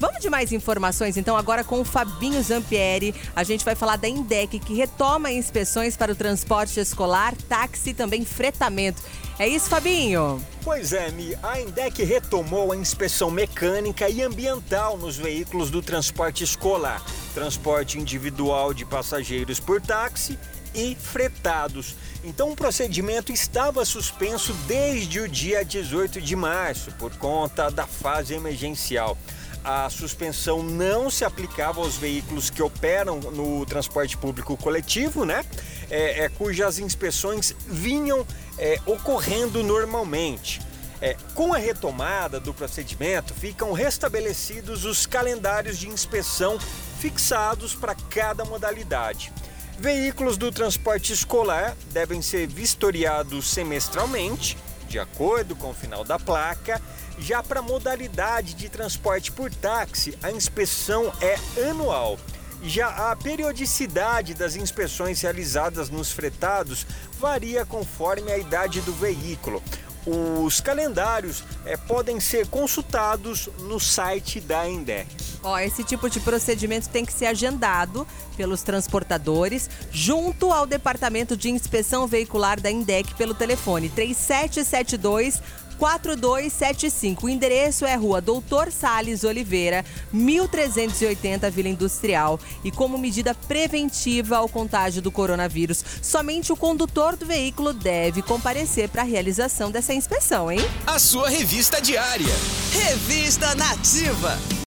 Vamos de mais informações, então, agora com o Fabinho Zampieri. A gente vai falar da INDEC, que retoma inspeções para o transporte escolar, táxi e também fretamento. É isso, Fabinho? Pois é, Mi. A INDEC retomou a inspeção mecânica e ambiental nos veículos do transporte escolar, transporte individual de passageiros por táxi e fretados. Então o procedimento estava suspenso desde o dia 18 de março por conta da fase emergencial a suspensão não se aplicava aos veículos que operam no transporte público coletivo, né? É, é, cujas inspeções vinham é, ocorrendo normalmente. É, com a retomada do procedimento, ficam restabelecidos os calendários de inspeção fixados para cada modalidade. Veículos do transporte escolar devem ser vistoriados semestralmente, de acordo com o final da placa, já para modalidade de transporte por táxi, a inspeção é anual. Já a periodicidade das inspeções realizadas nos fretados varia conforme a idade do veículo. Os calendários é, podem ser consultados no site da Endec. Ó, esse tipo de procedimento tem que ser agendado pelos transportadores junto ao Departamento de Inspeção Veicular da Indec pelo telefone 3772 4275. O endereço é Rua Doutor Sales Oliveira, 1380 Vila Industrial. E como medida preventiva ao contágio do coronavírus, somente o condutor do veículo deve comparecer para a realização dessa inspeção, hein? A sua revista diária. Revista Nativa.